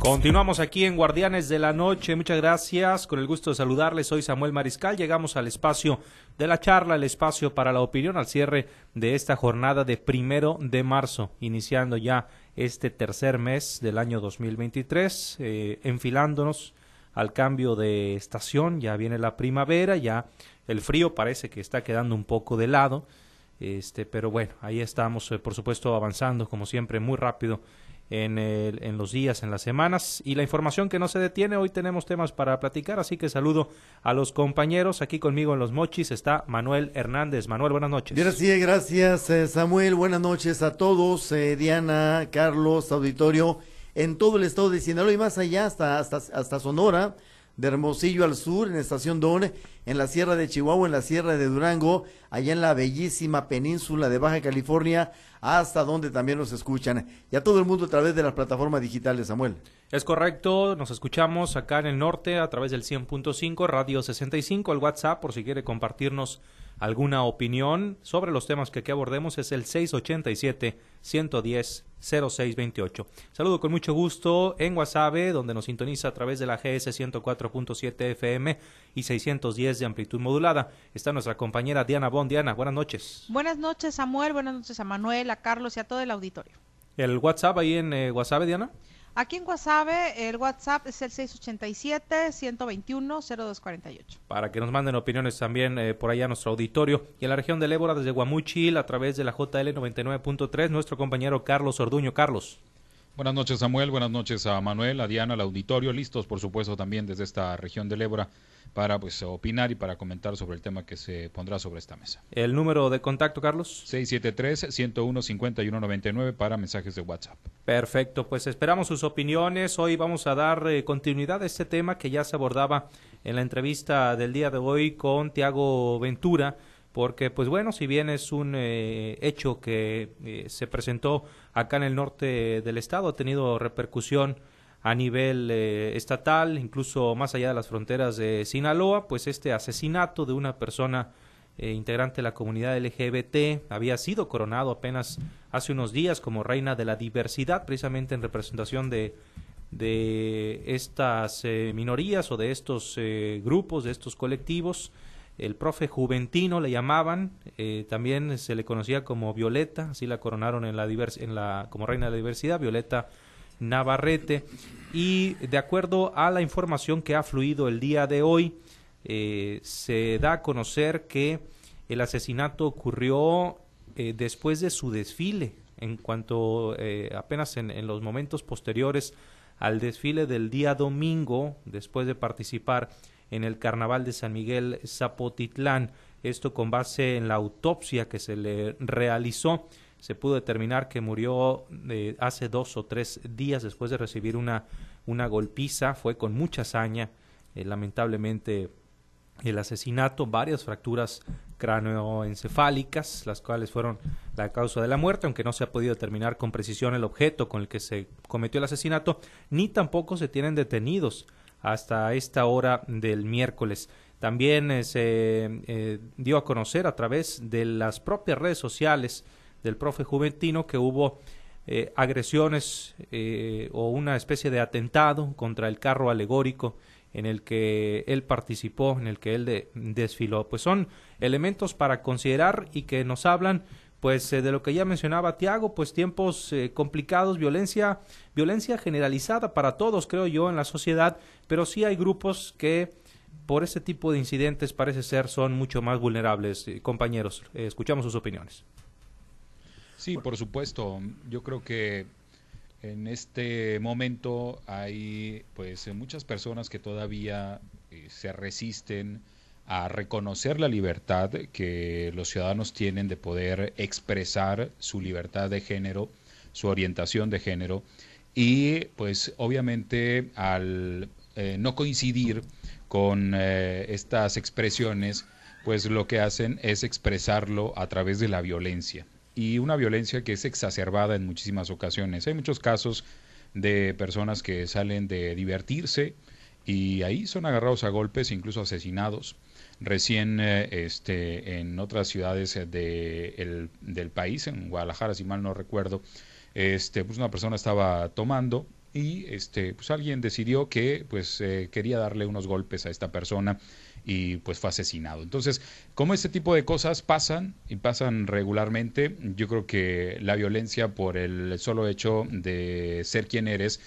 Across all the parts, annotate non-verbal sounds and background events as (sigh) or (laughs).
Continuamos aquí en Guardianes de la Noche. Muchas gracias. Con el gusto de saludarles. Soy Samuel Mariscal. Llegamos al espacio de la charla, el espacio para la opinión al cierre de esta jornada de primero de marzo, iniciando ya este tercer mes del año 2023, eh, enfilándonos al cambio de estación. Ya viene la primavera, ya el frío parece que está quedando un poco de lado. Este, pero bueno, ahí estamos, eh, por supuesto, avanzando como siempre muy rápido en, el, en los días, en las semanas. Y la información que no se detiene, hoy tenemos temas para platicar, así que saludo a los compañeros. Aquí conmigo en Los Mochis está Manuel Hernández. Manuel, buenas noches. Gracias, gracias eh, Samuel. Buenas noches a todos. Eh, Diana, Carlos, auditorio, en todo el estado de Sinaloa y más allá, hasta, hasta, hasta Sonora de Hermosillo al sur, en Estación Don, en la Sierra de Chihuahua, en la Sierra de Durango, allá en la bellísima península de Baja California, hasta donde también nos escuchan. Y a todo el mundo a través de las plataformas digitales, Samuel. Es correcto, nos escuchamos acá en el norte a través del 100.5, Radio 65, el WhatsApp, por si quiere compartirnos alguna opinión sobre los temas que aquí abordemos, es el 687-110. 0628. Saludo con mucho gusto en Guasave, donde nos sintoniza a través de la GS 104.7 FM y 610 de amplitud modulada. Está nuestra compañera Diana Bon. Diana, buenas noches. Buenas noches, Samuel. Buenas noches a Manuel, a Carlos y a todo el auditorio. ¿El WhatsApp ahí en eh, Guasave, Diana? Aquí en Guasave, el WhatsApp es el 687-121-0248. Para que nos manden opiniones también eh, por allá a nuestro auditorio. Y en la región del Ébora, desde Guamuchil, a través de la JL 99.3, nuestro compañero Carlos Orduño. Carlos. Buenas noches, Samuel. Buenas noches a Manuel, a Diana, al auditorio. Listos, por supuesto, también desde esta región del Ébora para pues opinar y para comentar sobre el tema que se pondrá sobre esta mesa. ¿El número de contacto, Carlos? 673-101-5199 para mensajes de WhatsApp. Perfecto, pues esperamos sus opiniones. Hoy vamos a dar eh, continuidad a este tema que ya se abordaba en la entrevista del día de hoy con Tiago Ventura porque pues bueno, si bien es un eh, hecho que eh, se presentó acá en el norte del estado, ha tenido repercusión a nivel eh, estatal, incluso más allá de las fronteras de Sinaloa, pues este asesinato de una persona integrante de la comunidad LGBT había sido coronado apenas hace unos días como reina de la diversidad, precisamente en representación de, de estas minorías o de estos grupos, de estos colectivos. El profe Juventino le llamaban, también se le conocía como Violeta, así la coronaron en la, en la como reina de la diversidad, Violeta Navarrete. Y de acuerdo a la información que ha fluido el día de hoy, eh, se da a conocer que el asesinato ocurrió eh, después de su desfile, en cuanto eh, apenas en, en, los momentos posteriores al desfile del día domingo, después de participar en el carnaval de San Miguel Zapotitlán, esto con base en la autopsia que se le realizó. Se pudo determinar que murió eh, hace dos o tres días después de recibir una, una golpiza, fue con mucha hazaña, eh, lamentablemente el asesinato, varias fracturas cráneoencefálicas, las cuales fueron la causa de la muerte, aunque no se ha podido determinar con precisión el objeto con el que se cometió el asesinato, ni tampoco se tienen detenidos hasta esta hora del miércoles. También eh, se dio a conocer a través de las propias redes sociales del profe Juventino que hubo eh, agresiones eh, o una especie de atentado contra el carro alegórico en el que él participó, en el que él desfiló. Pues son elementos para considerar y que nos hablan pues eh, de lo que ya mencionaba Tiago, pues tiempos complicados, violencia, violencia generalizada para todos, creo yo, en la sociedad, pero sí hay grupos que por este tipo de incidentes parece ser son mucho más vulnerables. compañeros, escuchamos sus opiniones. Sí, por supuesto. Yo creo que en este momento hay pues muchas personas que todavía eh, se resisten a reconocer la libertad que los ciudadanos tienen de poder expresar su libertad de género, su orientación de género y pues obviamente al eh, no coincidir con eh, estas expresiones pues lo que hacen es expresarlo a través de la violencia y una violencia que es exacerbada en muchísimas ocasiones. Hay muchos casos de personas que salen de divertirse y ahí son agarrados a golpes, incluso asesinados. Recién eh, este, en otras ciudades del país, en Guadalajara, si mal no recuerdo, este, pues una persona estaba tomando y este pues alguien decidió que pues eh, quería darle unos golpes a esta persona y pues fue asesinado. Entonces, como este tipo de cosas pasan y pasan regularmente, yo creo que la violencia por el solo hecho de ser quien eres,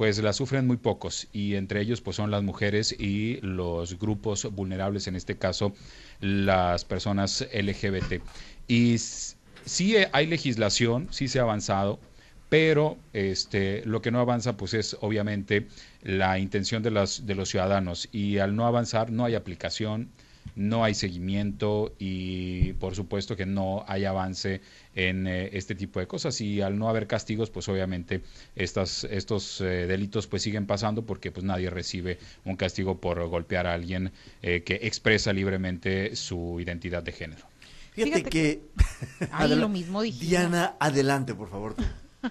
pues la sufren muy pocos y entre ellos pues son las mujeres y los grupos vulnerables, en este caso las personas LGBT. Y sí hay legislación, sí se ha avanzado, pero este, lo que no avanza pues es obviamente la intención de, las, de los ciudadanos y al no avanzar no hay aplicación, no hay seguimiento y por supuesto que no hay avance en eh, este tipo de cosas y al no haber castigos pues obviamente estas, estos eh, delitos pues siguen pasando porque pues nadie recibe un castigo por golpear a alguien eh, que expresa libremente su identidad de género. Fíjate, que, (laughs) lo mismo Diana, adelante por favor.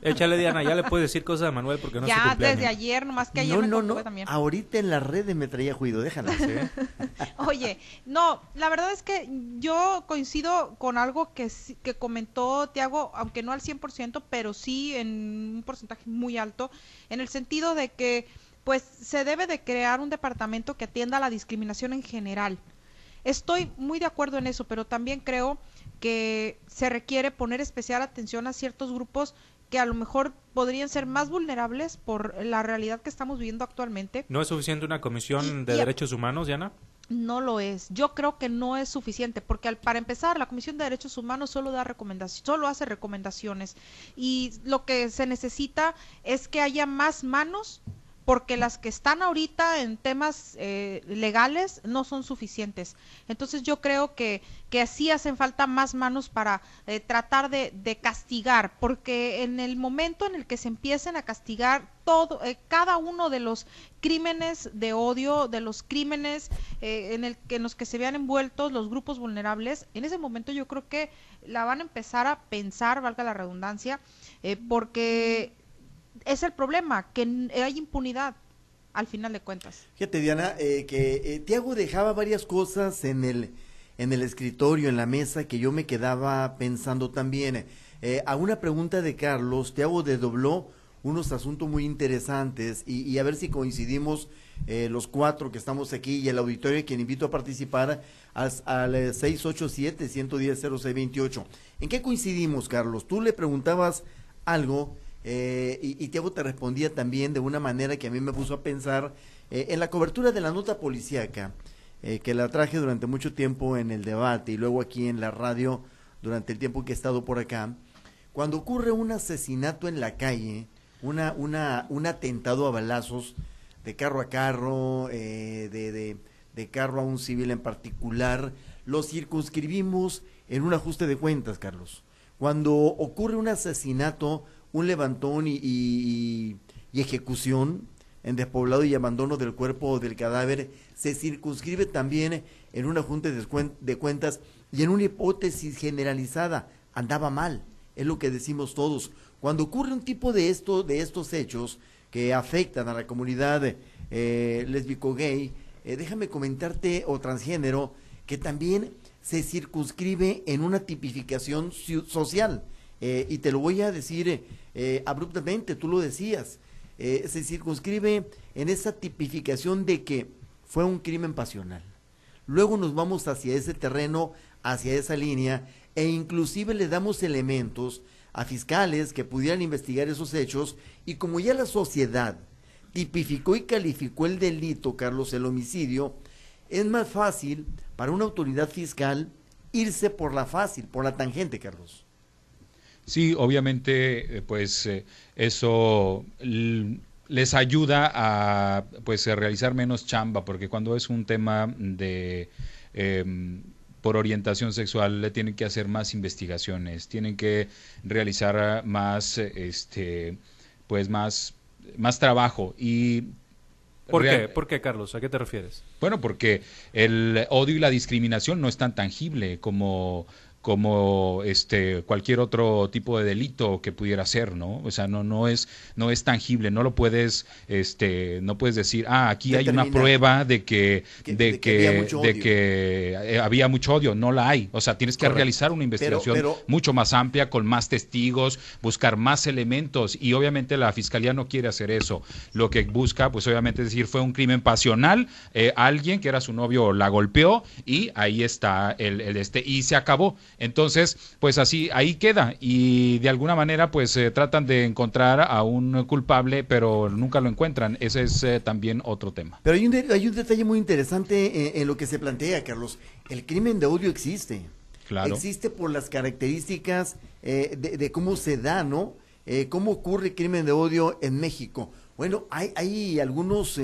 Échale, Diana, ya le puedes decir cosas a Manuel porque no Ya, desde ayer, nomás que ayer no, me no, no. también. Ahorita en las redes me traía juido, déjala. (laughs) Oye, no, la verdad es que yo coincido con algo que, que comentó Tiago, aunque no al 100%, pero sí en un porcentaje muy alto, en el sentido de que pues se debe de crear un departamento que atienda la discriminación en general. Estoy muy de acuerdo en eso, pero también creo que se requiere poner especial atención a ciertos grupos que a lo mejor podrían ser más vulnerables por la realidad que estamos viviendo actualmente. ¿No es suficiente una comisión de derechos humanos, Diana? No lo es. Yo creo que no es suficiente porque al, para empezar la Comisión de Derechos Humanos solo da recomendaciones, solo hace recomendaciones y lo que se necesita es que haya más manos porque las que están ahorita en temas eh, legales no son suficientes. Entonces yo creo que, que sí hacen falta más manos para eh, tratar de, castigar, porque en el momento en el que se empiecen a castigar todo, eh, cada uno de los crímenes de odio, de los crímenes en, el, en los que se vean envueltos los grupos vulnerables, en ese momento yo creo que la van a empezar a pensar, valga la redundancia, porque es el problema, que hay impunidad al final de cuentas. Fíjate, Diana, eh, que eh, Tiago dejaba varias cosas en el, en el escritorio, en la mesa, que yo me quedaba pensando también. Eh, a una pregunta de Carlos, Tiago desdobló unos asuntos muy interesantes y, a ver si coincidimos eh, los cuatro que estamos aquí y el auditorio quien invito a participar al, al 687-110-0628. ¿En qué coincidimos, Carlos? Tú le preguntabas algo eh, y, y Tiago te respondía también de una manera que a mí me puso a pensar eh, en la cobertura de la nota policíaca, eh, que la traje durante mucho tiempo en el debate y luego aquí en la radio durante el tiempo que he estado por acá. Cuando ocurre un asesinato en la calle, una, un atentado a balazos de carro a carro, de, de carro a un civil en particular, lo circunscribimos en un ajuste de cuentas, Carlos. Cuando ocurre un asesinato un levantón y, ejecución en despoblado y abandono del cuerpo o del cadáver se circunscribe también en una junta de cuentas y en una hipótesis generalizada. Andaba mal, es lo que decimos todos. Cuando ocurre un tipo de, esto, de estos hechos que afectan a la comunidad eh, lésbico-gay, eh, déjame comentarte, o transgénero, que también se circunscribe en una tipificación social. Eh, y te lo voy a decir eh, abruptamente, tú lo decías, eh, se circunscribe en esa tipificación de que fue un crimen pasional. Luego nos vamos hacia ese terreno, hacia esa línea, e inclusive le damos elementos a fiscales que pudieran investigar esos hechos, y como ya la sociedad tipificó y calificó el delito, Carlos, el homicidio, es más fácil para una autoridad fiscal irse por la fácil, por la tangente, Carlos. Sí, obviamente, eh, pues eh, eso les ayuda a pues a realizar menos chamba, porque cuando es un tema de em, por orientación sexual le tienen que hacer más investigaciones, tienen que realizar más este pues más más trabajo y ¿Por qué? ¿Por qué, Carlos? ¿A qué te refieres? Bueno, porque el odio y la discriminación no es tan tangible como como este cualquier otro tipo de delito que pudiera ser, ¿no? O sea, no no es no es tangible, no lo puedes este no puedes decir, "Ah, aquí hay una prueba de que de, que, de que eh, había mucho odio", no la hay. O sea, tienes que realizar una investigación mucho más amplia con más testigos, buscar más elementos y obviamente la fiscalía no quiere hacer eso. Lo que busca pues obviamente es decir, fue un crimen pasional, eh, alguien que era su novio la golpeó y ahí está el, el este y se acabó. Entonces, pues así, ahí queda y de alguna manera pues eh, tratan de encontrar a un culpable, pero nunca lo encuentran. Ese es eh, también otro tema. Pero hay un, hay un detalle muy interesante eh, en, lo que se plantea, Carlos. El crimen de odio existe. Claro. Existe por las características de, cómo se da, ¿no? ¿Cómo ocurre el crimen de odio en México? Bueno, hay, hay algunos,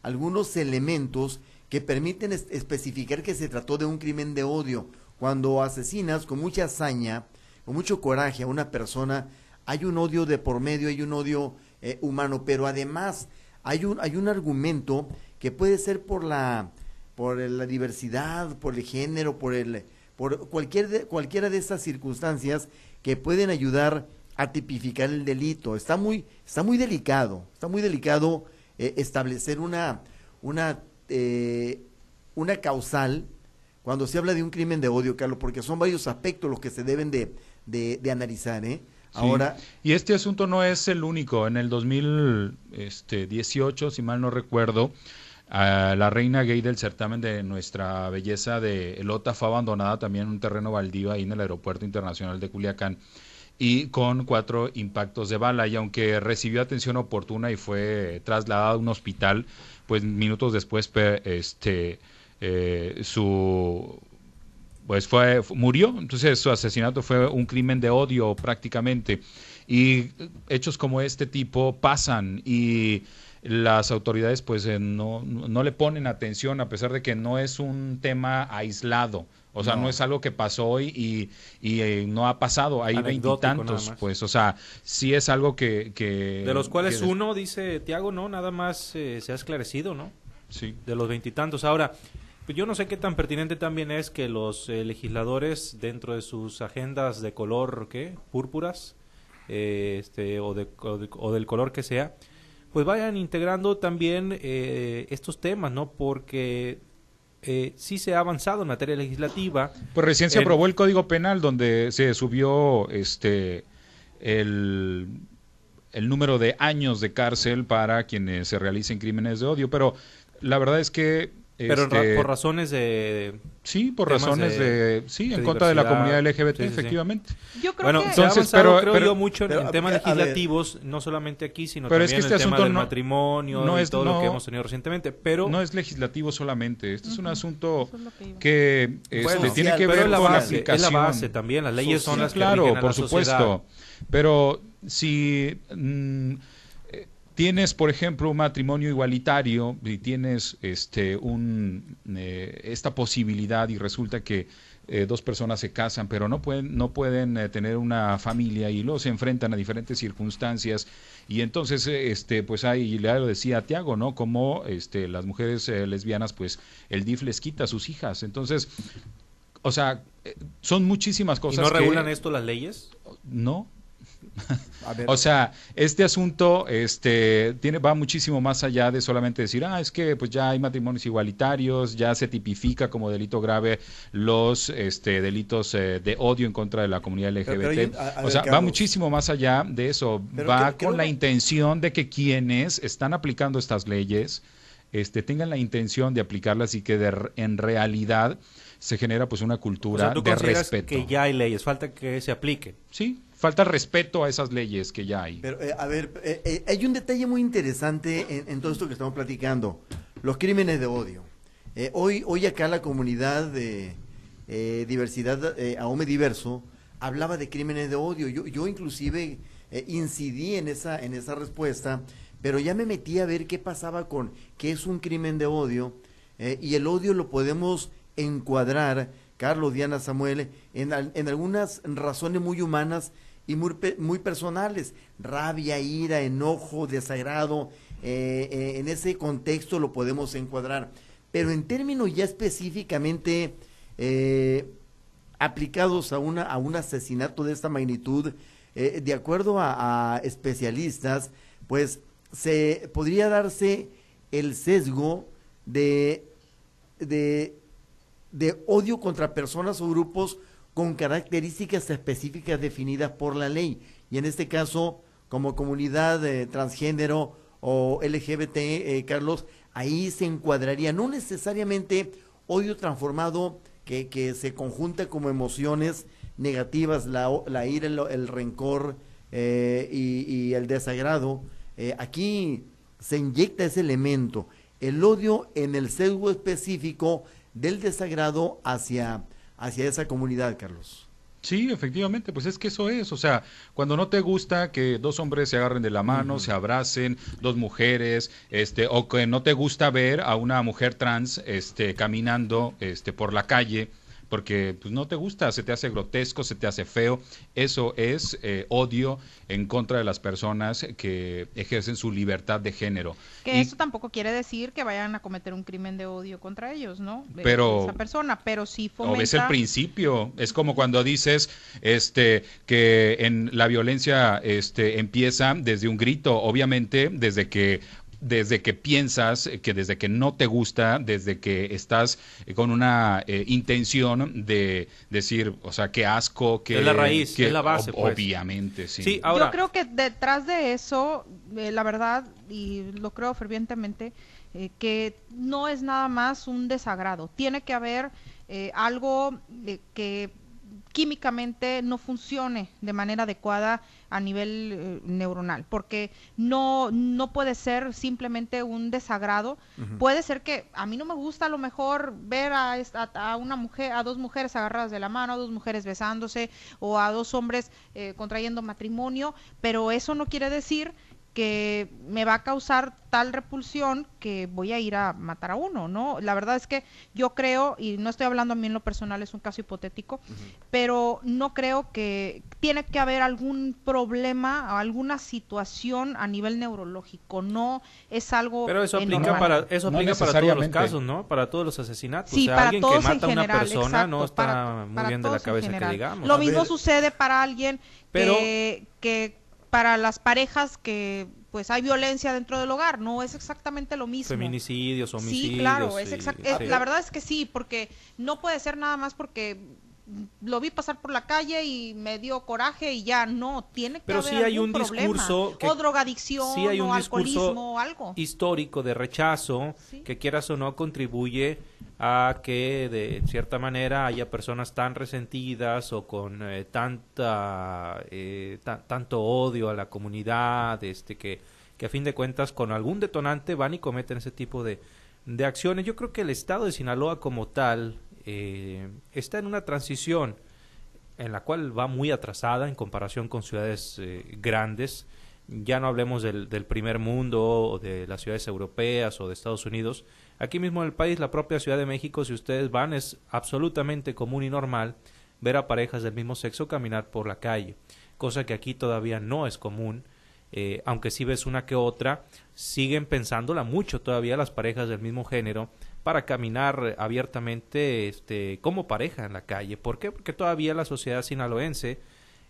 algunos elementos que permiten especificar que se trató de un crimen de odio cuando asesinas con mucha hazaña, con mucho coraje a una persona, hay un odio de por medio, hay un odio eh, humano, pero además hay un, hay un argumento que puede ser por la, por la diversidad, por el género, por, el, por cualquier de, cualquiera de estas circunstancias que pueden ayudar a tipificar el delito. Está muy, está muy delicado, está muy delicado eh, establecer una, una, eh, una causal cuando se habla de un crimen de odio, Carlos, porque son varios aspectos los que se deben de, de, analizar, ¿eh? Ahora, y este asunto no es el único. En el 2018, si mal no recuerdo, la reina gay del certamen de nuestra belleza de Elota fue abandonada también en un terreno baldío ahí en el aeropuerto internacional de Culiacán y con cuatro impactos de bala. Y aunque recibió atención oportuna y fue trasladada a un hospital, pues minutos después este, eh, su pues fue murió entonces su asesinato fue un crimen de odio prácticamente y hechos como este tipo pasan y las autoridades pues eh, no, no le ponen atención a pesar de que no es un tema aislado o sea, no, es algo que pasó hoy y, y eh, no ha pasado. Hay veintitantos, pues. O sea, sí es algo que... que de los cuales uno, dice Tiago, no, nada más se ha esclarecido, ¿no? Sí. De los veintitantos. Ahora, pues yo no sé qué tan pertinente también es que los eh, legisladores dentro de sus agendas de color, ¿qué? Púrpuras, eh, este, o, de, o, del color que sea, pues vayan integrando también eh, estos temas, ¿no? Porque eh, sí se ha avanzado en materia legislativa. Pues recién se aprobó el Código Penal donde se subió este el, el número de años de cárcel para quienes se realicen crímenes de odio, pero la verdad es que pero este, por razones de... Sí, por razones de... sí, en contra de la comunidad LGBT, efectivamente. Yo creo que... entonces, pero, creo yo mucho en temas legislativos, no solamente aquí, sino también en el tema del matrimonio no y todo lo que hemos tenido recientemente, pero... No es legislativo solamente, este es un asunto que, este, tiene que ver con la aplicación. Es la base también, las leyes son las que Claro, por supuesto, pero si... Mm, tienes, por ejemplo, un matrimonio igualitario y tienes este, un, eh, esta posibilidad y resulta que eh, dos personas se casan, pero no pueden, no pueden eh, tener una familia y luego se enfrentan a diferentes circunstancias y entonces, este, pues ahí le lo decía a Tiago, ¿no? Como este, las mujeres lesbianas, pues el DIF les quita a sus hijas. Entonces, o sea, son muchísimas cosas. ¿Y no regulan esto las leyes? No, o sea, este asunto este, tiene, va muchísimo más allá de solamente decir, ah, es que pues ya hay matrimonios igualitarios, ya se tipifica como delito grave los este, delitos eh, de odio en contra de la comunidad LGBT. o sea, va muchísimo más allá de eso. va con la intención de que quienes están aplicando estas leyes este, tengan la intención de aplicarlas y que en realidad se genera pues una cultura de respeto. que ya hay leyes, falta que se aplique. Sí, falta respeto a esas leyes que ya hay. Pero, eh, a ver, eh, eh, hay un detalle muy interesante en, todo esto que estamos platicando, los crímenes de odio. hoy, hoy acá la comunidad de diversidad AOME Diverso hablaba de crímenes de odio. Yo, yo inclusive incidí en esa, en esa respuesta, pero ya me metí a ver qué pasaba con qué es un crimen de odio, y el odio lo podemos encuadrar Carlos, Diana, Samuel, en, en, algunas razones muy humanas y muy, muy personales, rabia, ira, enojo, desagrado, eh, eh, en ese contexto lo podemos encuadrar. Pero en términos ya específicamente eh, aplicados a, una, a un asesinato de esta magnitud, de acuerdo a, especialistas, pues se podría darse el sesgo de, de, odio contra personas o grupos con características específicas definidas por la ley. Y en este caso, como comunidad eh, transgénero o LGBT, eh, Carlos, ahí se encuadraría no necesariamente odio transformado que, que se conjunta como emociones negativas, la, la ira, el, rencor eh, y, el desagrado. Aquí se inyecta ese elemento, el odio en el sesgo específico del desagrado hacia, hacia esa comunidad, Carlos. Sí, efectivamente, pues es que eso es, o sea, cuando no te gusta que dos hombres se agarren de la mano, se abracen, dos mujeres, este, o que no te gusta ver a una mujer trans, este, caminando, este, por la calle, porque pues, no te gusta, se te hace grotesco, se te hace feo. Eso es eh, odio en contra de las personas que ejercen su libertad de género. Que eso tampoco quiere decir que vayan a cometer un crimen de odio contra ellos, ¿no? Pero esa persona, pero sí fomenta... O es el principio, es como cuando dices este que en la violencia este empieza desde un grito, obviamente desde que desde que piensas, que desde que no te gusta, desde que estás con una eh, intención de decir, o sea, qué asco, que es la raíz, que es la base, pues. obviamente, sí. sí ahora... Yo creo que detrás de eso, eh, la verdad, y lo creo fervientemente, eh, que no es nada más un desagrado, tiene que haber algo que químicamente no funcione de manera adecuada a nivel eh, neuronal, porque no, no puede ser simplemente un desagrado. Puede ser que a mí no me gusta a lo mejor ver a, a, una mujer, a dos mujeres agarradas de la mano, a dos mujeres besándose o a dos hombres eh, contrayendo matrimonio, pero eso no quiere decir que me va a causar tal repulsión que voy a ir a matar a uno, ¿no? La verdad es que yo creo, y no estoy hablando a mí en lo personal, es un caso hipotético, pero no creo que tiene que haber algún problema o alguna situación a nivel neurológico, no es algo Pero eso aplica para eso aplica para todos los casos, ¿no? Para todos los asesinatos, sí, o sea, para alguien que mata a una persona no está muy bien de la cabeza que digamos. Lo mismo sucede para alguien que, que para las parejas que pues hay violencia dentro del hogar, no es exactamente lo mismo. Feminicidios, homicidios. Sí, claro, es la verdad es que sí, porque no puede ser nada más porque lo vi pasar por la calle y me dio coraje y ya no tiene que pero haber sí hay un discurso o drogadicción sí hay un o alcoholismo o algo histórico de rechazo que quieras o no contribuye a que de cierta manera haya personas tan resentidas o con eh, tanta eh, tanto odio a la comunidad este que que a fin de cuentas con algún detonante van y cometen ese tipo de de acciones yo creo que el estado de Sinaloa como tal eh, está en una transición en la cual va muy atrasada en comparación con ciudades eh, grandes. Ya no hablemos del, del, primer mundo o de las ciudades europeas o de Estados Unidos. Aquí mismo en el país, la propia Ciudad de México, si ustedes van, es absolutamente común y normal ver a parejas del mismo sexo caminar por la calle, cosa que aquí todavía no es común. Eh, aunque si ves una que otra, siguen pensándola mucho todavía las parejas del mismo género para caminar abiertamente este, como pareja en la calle. ¿Por qué? Porque todavía la sociedad sinaloense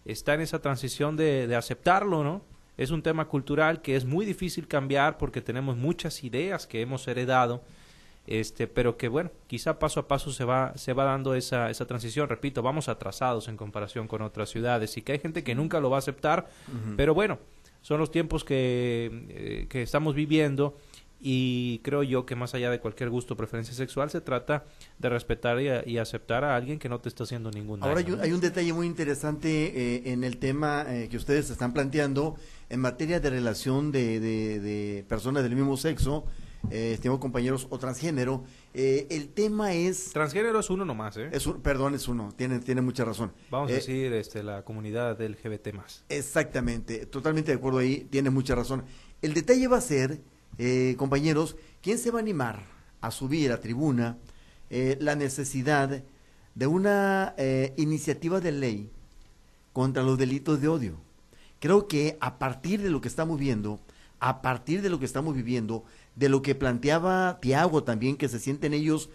está en esa transición de, de aceptarlo, ¿no? Es un tema cultural que es muy difícil cambiar porque tenemos muchas ideas que hemos heredado, este, pero que bueno, quizá paso a paso se va, se va dando esa, esa transición. Repito, vamos atrasados en comparación con otras ciudades y que hay gente que nunca lo va a aceptar, pero bueno, son los tiempos que, eh, que estamos viviendo y creo yo que más allá de cualquier gusto o preferencia sexual se trata de respetar y, aceptar a alguien que no te está haciendo ningún daño. Ahora hay un, detalle muy interesante eh, en el tema eh, que ustedes están planteando en materia de relación de, de, personas del mismo sexo, eh, compañeros, o transgénero. Eh, el tema es... Transgénero es uno nomás, ¿eh? Es perdón, es uno, tiene, tiene mucha razón. Vamos a decir este, la comunidad LGBT más. Exactamente, totalmente de acuerdo ahí, tiene mucha razón. El detalle va a ser eh, compañeros, ¿quién se va a animar a subir a tribuna eh, la necesidad de una eh, iniciativa de ley contra los delitos de odio? Creo que a partir de lo que estamos viendo, a partir de lo que estamos viviendo, de lo que planteaba Tiago también, que se sienten ellos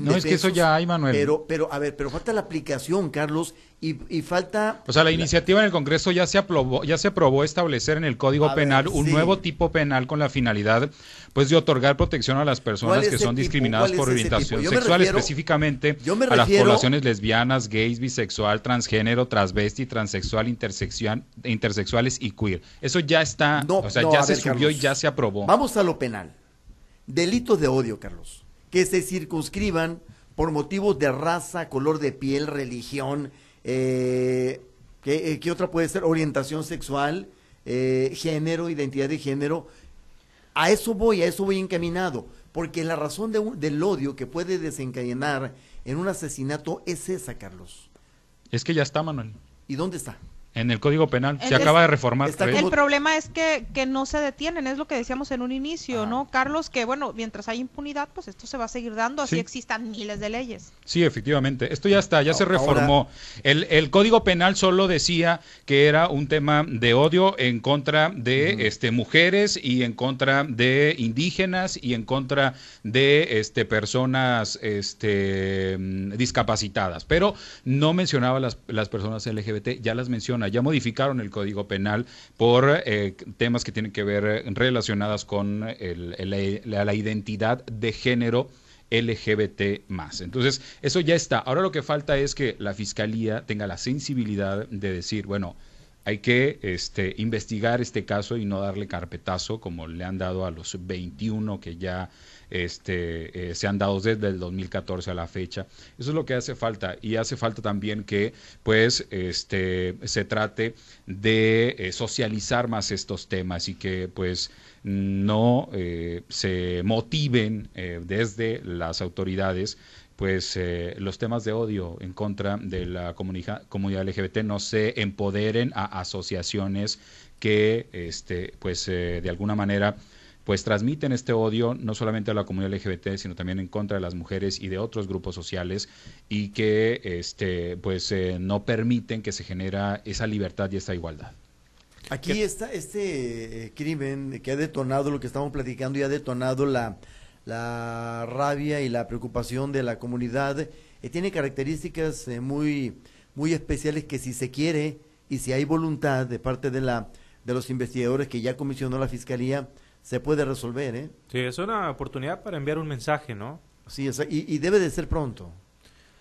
no, es que eso ya hay, Manuel. Pero, pero, a ver, pero falta la aplicación, Carlos, y, y falta... O sea, la, iniciativa en el Congreso ya se aprobó, ya se aprobó establecer en el Código Penal un nuevo tipo penal con la finalidad, pues, de otorgar protección a las personas que son discriminadas por orientación sexual, específicamente a las poblaciones lesbianas, gays, bisexual, transgénero, transvesti, transexual, intersexual, intersexuales y queer. Eso ya está, o sea, ya se subió y ya se aprobó. Vamos a lo penal. Delitos de odio, Carlos que se circunscriban por motivos de raza, color de piel, religión, eh, ¿qué, eh, otra puede ser? Orientación sexual, eh, género, identidad de género. A eso voy, a eso voy encaminado, porque la razón del odio que puede desencadenar en un asesinato es esa, Carlos. Es que ya está, Manuel. ¿Y dónde está? En el Código Penal. Se acaba de reformar. El problema es que, que no se detienen, es lo que decíamos en un inicio, ¿no, Carlos? Que bueno, mientras hay impunidad, pues esto se va a seguir dando, así existan miles de leyes. Sí, efectivamente. Esto ya está, ya se reformó. El, el, Código Penal solo decía que era un tema de odio en contra de este, mujeres y en contra de indígenas y en contra de este, personas este, discapacitadas, pero no mencionaba las, las personas LGBT, ya las menciona ya modificaron el Código Penal por eh, temas que tienen que ver relacionadas con la, identidad de género. LGBT más. Entonces, eso ya está. Ahora lo que falta es que la Fiscalía tenga la sensibilidad de decir, bueno, hay que este, investigar este caso y no darle carpetazo como le han dado a los 21 que ya este, eh, se han dado desde el 2014 a la fecha. Eso es lo que hace falta y hace falta también que pues este, se trate de eh, socializar más estos temas y que pues no eh, se motiven desde las autoridades pues los temas de odio en contra de la comunidad, LGBT no se empoderen a asociaciones que este pues de alguna manera pues transmiten este odio no solamente a la comunidad LGBT, sino también en contra de las mujeres y de otros grupos sociales y que este, pues eh, no permiten que se genera esa libertad y esa igualdad. Aquí está este eh, crimen que ha detonado lo que estamos platicando y ha detonado la, la rabia y la preocupación de la comunidad. Eh, tiene características muy, muy especiales que si se quiere y si hay voluntad de parte de, la, de los investigadores que ya comisionó la Fiscalía, se puede resolver, ¿eh? Sí, es una oportunidad para enviar un mensaje, ¿no? Sí, y, y debe de ser pronto.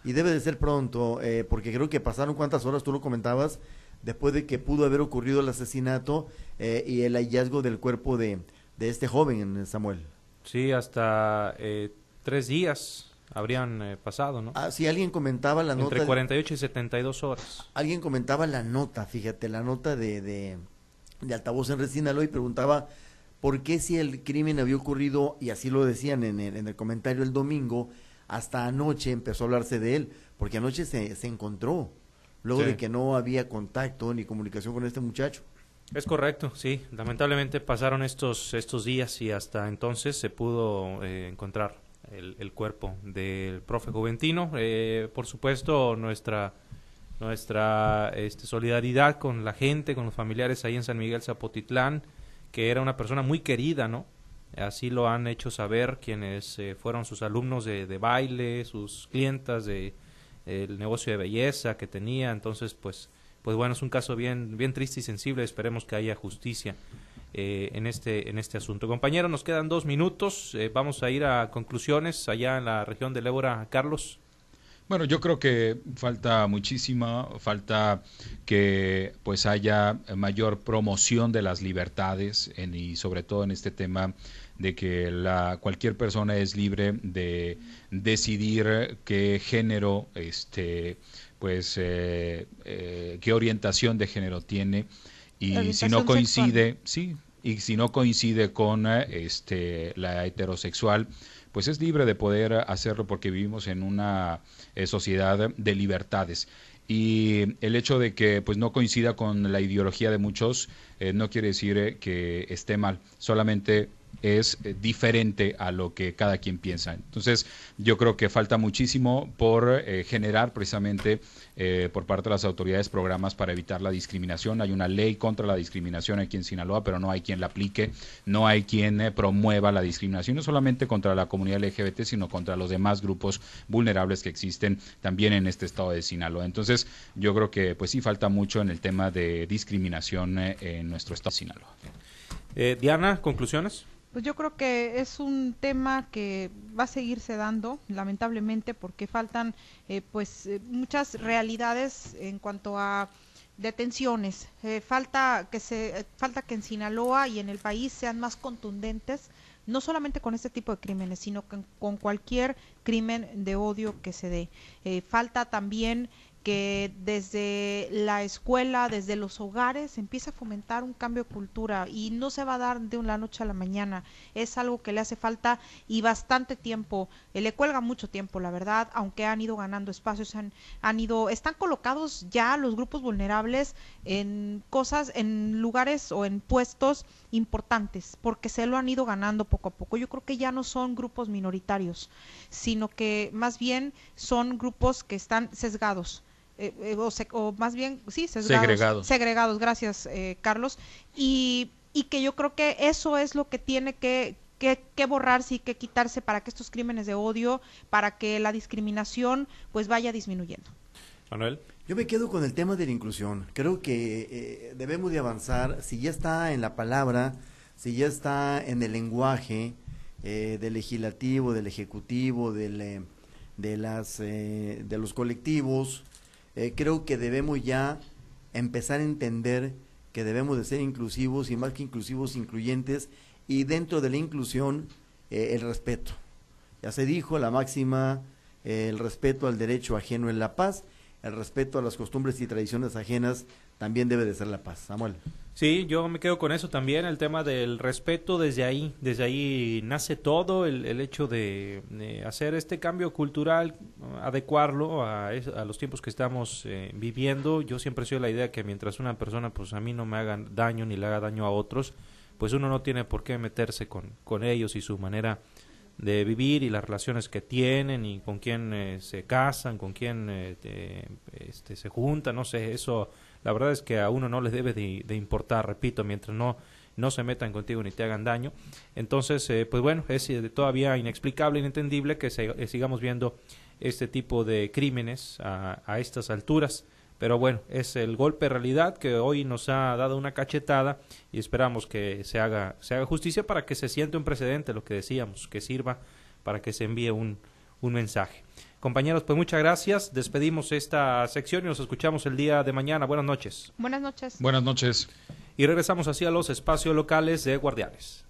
Y debe de ser pronto, eh, porque creo que pasaron cuántas horas, tú lo comentabas, después de que pudo haber ocurrido el asesinato eh, y el hallazgo del cuerpo de, de este joven, Samuel. Sí, hasta eh, tres días habrían pasado, ¿no? Ah, sí, alguien comentaba la nota. Entre 48 y 72 horas. Alguien comentaba la nota, fíjate, la nota de, de, de altavoz en Resinalo y preguntaba ¿por qué si el crimen había ocurrido, y así lo decían en el, en el comentario el domingo, hasta anoche empezó a hablarse de él? Porque anoche se, se encontró, luego de que no había contacto ni comunicación con este muchacho. Es correcto, sí. Lamentablemente pasaron estos, estos días y hasta entonces se pudo eh, encontrar el, el, cuerpo del profe Juventino. Eh, por supuesto, nuestra, nuestra este, solidaridad con la gente, con los familiares ahí en San Miguel Zapotitlán que era una persona muy querida, ¿no? Así lo han hecho saber quienes eh, fueron sus alumnos de, de, baile, sus clientas de el negocio de belleza que tenía. Entonces, pues, pues bueno, es un caso bien, bien triste y sensible. Esperemos que haya justicia eh, en este, en este asunto. Compañeros, nos quedan dos minutos. Eh, vamos a ir a conclusiones allá en la región del Ébora, Carlos. Bueno, yo creo que falta muchísima, falta que pues haya mayor promoción de las libertades y sobre todo en este tema de que la cualquier persona es libre de decidir qué género este pues eh, eh, qué orientación de género tiene. Y si no coincide sí y si no coincide con este la heterosexual pues es libre de poder hacerlo porque vivimos en una eh, sociedad de libertades. Y el hecho de que pues no coincida con la ideología de muchos eh, no quiere decir eh, que esté mal, solamente es eh, diferente a lo que cada quien piensa. Entonces, yo creo que falta muchísimo por eh, generar precisamente eh, por parte de las autoridades programas para evitar la discriminación. Hay una ley contra la discriminación aquí en Sinaloa, pero no hay quien la aplique, no hay quien promueva la discriminación, no solamente contra la comunidad LGBT, sino contra los demás grupos vulnerables que existen también en este estado de Sinaloa. Entonces, yo creo que pues sí falta mucho en el tema de discriminación en nuestro estado de Sinaloa. Diana, conclusiones. Pues yo creo que es un tema que va a seguirse dando, lamentablemente, porque faltan eh, pues eh, muchas realidades en cuanto a detenciones. Eh, falta que se falta que en Sinaloa y en el país sean más contundentes, no solamente con este tipo de crímenes, sino con cualquier crimen de odio que se dé. falta también que desde la escuela, desde los hogares, empieza a fomentar un cambio de cultura y no se va a dar de una noche a la mañana. Es algo que le hace falta y bastante tiempo. Eh, le cuelga mucho tiempo, la verdad, aunque han ido ganando espacios, han ido, están colocados ya los grupos vulnerables en cosas, en lugares o en puestos importantes, porque se lo han ido ganando poco a poco. Yo creo que ya no son grupos minoritarios, sino que más bien son grupos que están sesgados eh, eh, o, más bien, sí, segregados. Segregados, gracias, eh, Carlos. Y, y que yo creo que eso es lo que tiene que, que, que, borrarse y que quitarse para que estos crímenes de odio, para que la discriminación pues vaya disminuyendo. Manuel. Yo me quedo con el tema de la inclusión. Creo que debemos de avanzar. Si ya está en la palabra, si ya está en el lenguaje del legislativo, del ejecutivo, del, de, las, de los colectivos, eh, creo que debemos ya empezar a entender que debemos de ser inclusivos y más que inclusivos, incluyentes y dentro de la inclusión eh, el respeto. Ya se dijo la máxima, eh, el respeto al derecho ajeno en la paz, el respeto a las costumbres y tradiciones ajenas también debe de ser la paz. Samuel. Sí, yo me quedo con eso también, el tema del respeto desde ahí, desde ahí nace todo, el, el hecho de, hacer este cambio cultural, adecuarlo a, a los tiempos que estamos eh, viviendo. Yo siempre he sido la idea que mientras una persona pues a mí no me haga daño ni le haga daño a otros, pues uno no tiene por qué meterse con, con ellos y su manera de vivir y las relaciones que tienen y con quién eh, se casan, con quién eh, este, se juntan, no sé, eso la verdad es que a uno no les debe de, importar, repito, mientras no no se metan contigo ni te hagan daño. Entonces, eh, pues bueno, es eh, todavía inexplicable, inentendible que eh, sigamos viendo este tipo de crímenes a, a, estas alturas. Pero bueno, es el golpe de realidad que hoy nos ha dado una cachetada y esperamos que se haga, se haga justicia para que se siente un precedente, lo que decíamos, que sirva para que se envíe un, un mensaje. Compañeros, pues muchas gracias. Despedimos esta sección y nos escuchamos el día de mañana. Buenas noches. Buenas noches. Buenas noches. Y regresamos así a los espacios locales de Guardianes.